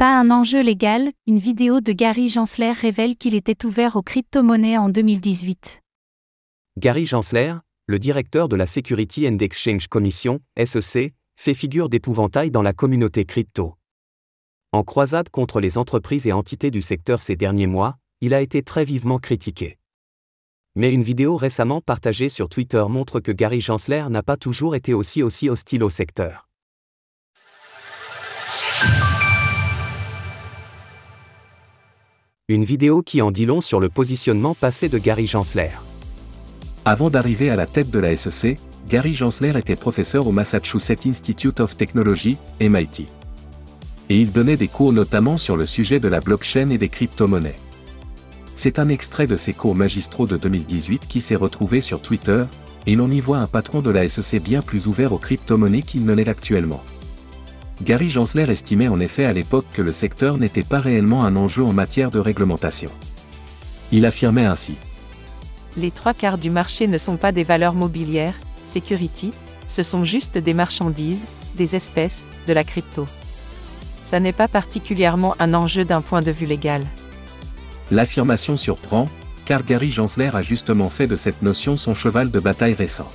Pas un enjeu légal, une vidéo de Gary Gensler révèle qu'il était ouvert aux crypto-monnaies en 2018. Gary Gensler, le directeur de la Security and Exchange Commission, SEC, fait figure d'épouvantail dans la communauté crypto. En croisade contre les entreprises et entités du secteur ces derniers mois, il a été très vivement critiqué. Mais une vidéo récemment partagée sur Twitter montre que Gary Gensler n'a pas toujours été aussi aussi hostile au secteur. Une vidéo qui en dit long sur le positionnement passé de Gary Gensler. Avant d'arriver à la tête de la SEC, Gary Gensler était professeur au Massachusetts Institute of Technology, MIT. Et il donnait des cours notamment sur le sujet de la blockchain et des crypto-monnaies. C'est un extrait de ses cours magistraux de 2018 qui s'est retrouvé sur Twitter, et l'on y voit un patron de la SEC bien plus ouvert aux crypto-monnaies qu'il ne l'est actuellement. Gary Gensler estimait en effet à l'époque que le secteur n'était pas réellement un enjeu en matière de réglementation. Il affirmait ainsi. Les trois quarts du marché ne sont pas des valeurs mobilières, security, ce sont juste des marchandises, des espèces, de la crypto. Ça n'est pas particulièrement un enjeu d'un point de vue légal. L'affirmation surprend, car Gary Gensler a justement fait de cette notion son cheval de bataille récent.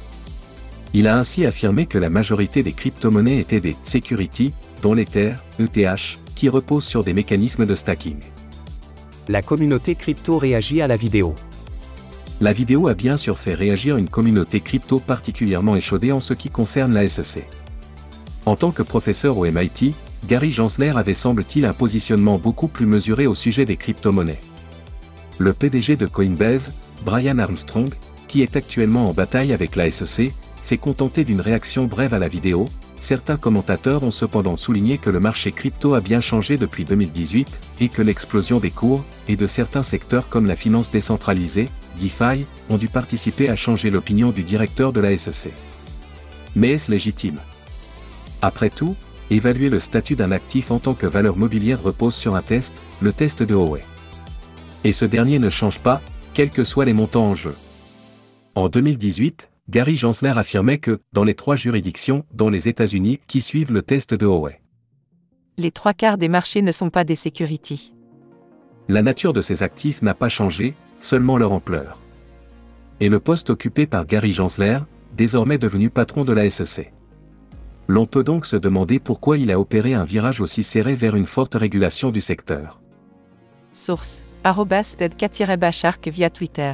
Il a ainsi affirmé que la majorité des crypto-monnaies étaient des security, dont l'Ether, ETH, qui reposent sur des mécanismes de stacking. La communauté crypto réagit à la vidéo. La vidéo a bien sûr fait réagir une communauté crypto particulièrement échaudée en ce qui concerne la SEC. En tant que professeur au MIT, Gary Gensler avait semble-t-il un positionnement beaucoup plus mesuré au sujet des crypto-monnaies. Le PDG de Coinbase, Brian Armstrong, qui est actuellement en bataille avec la SEC, s'est contenté d'une réaction brève à la vidéo. Certains commentateurs ont cependant souligné que le marché crypto a bien changé depuis 2018 et que l'explosion des cours et de certains secteurs comme la finance décentralisée, DeFi, ont dû participer à changer l'opinion du directeur de la SEC. Mais est-ce légitime? Après tout, évaluer le statut d'un actif en tant que valeur mobilière repose sur un test, le test de Howey et ce dernier ne change pas, quels que soient les montants en jeu. En 2018, Gary Gensler affirmait que, dans les trois juridictions, dont les États-Unis, qui suivent le test de Howey, les trois quarts des marchés ne sont pas des securities. La nature de ces actifs n'a pas changé, seulement leur ampleur. Et le poste occupé par Gary Gensler, désormais devenu patron de la SEC. L'on peut donc se demander pourquoi il a opéré un virage aussi serré vers une forte régulation du secteur. Source ted via Twitter.